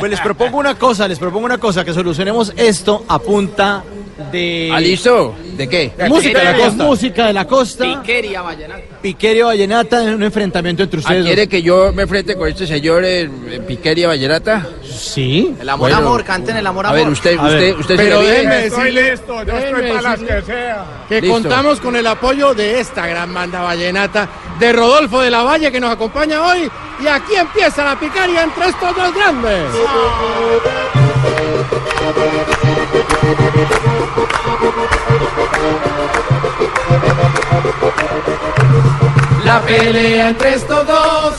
Pues les propongo una cosa, les propongo una cosa, que solucionemos esto a punta de... ¿Ah, listo? ¿De qué? Música de la costa. Música de la costa. Piquería vallenata. Piquerio Vallenata en un enfrentamiento entre ¿Ah, ustedes. ¿Quiere que yo me enfrente con este señor en, en Piquería Vallerata? Sí. El amor, Bueno. amor, canten el amor, A amor. ver, usted, A ver. usted, usted se Pero déjeme decirle listo, yo estoy para las que sea. que Listo. contamos con el apoyo de esta gran banda vallenata de Rodolfo de la Valle que nos acompaña hoy. Y aquí empieza la picaria entre estos dos grandes. Pelea entre estos dos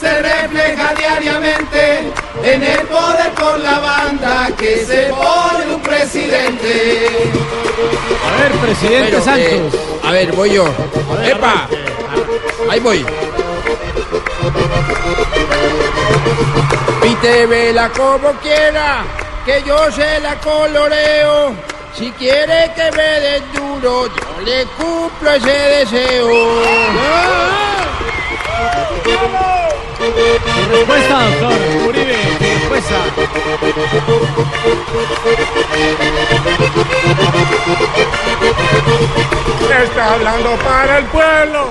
se refleja diariamente en el poder por la banda que se pone un presidente. A ver, presidente Bueno, eh, Santos. a ver, voy yo. ¡Epa! Ahí voy. Pítevela como quiera, que yo se la coloreo. Si quiere que me den duro, yo le cumplo ese deseo. Su respuesta, doctor Uribe. Su respuesta. Está hablando para el pueblo,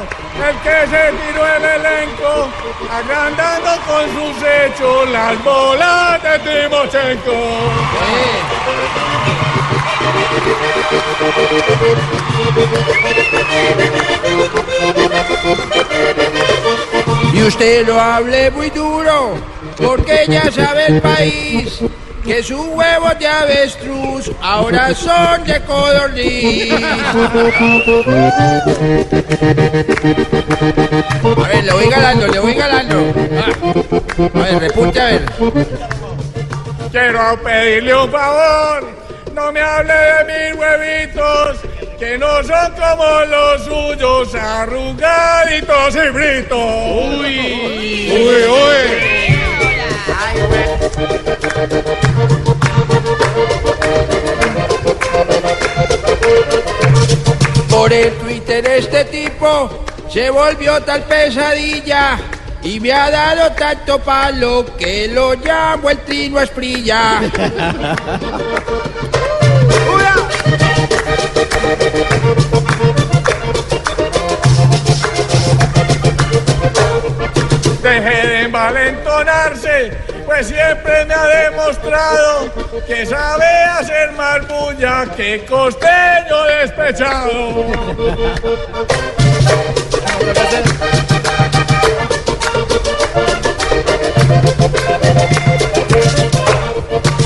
el que se tiró el elenco, agrandando con sus hechos las bolas de Timochenko. Usted lo hable muy duro, porque ya sabe el país que sus huevos de avestruz ahora son de codorniz. A ver, le voy galando, le voy galando. Ah. A ver, repunte a ver. Quiero pedirle un favor, no me hable de mis huevitos, que no son como los suyos, arrugaditos y fritos. Uy, uy, uy. Por el Twitter este tipo se volvió tal pesadilla y me ha dado tanto palo que lo llamo el trino esprilla. Deje de envalentonarse, pues siempre me ha demostrado que sabe hacer más bulla que costeño despechado.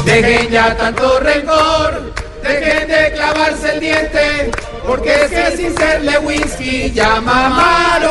Dejen ya tanto rencor, dejen de clavarse el diente, porque es que sin serle whisky ya mamaron.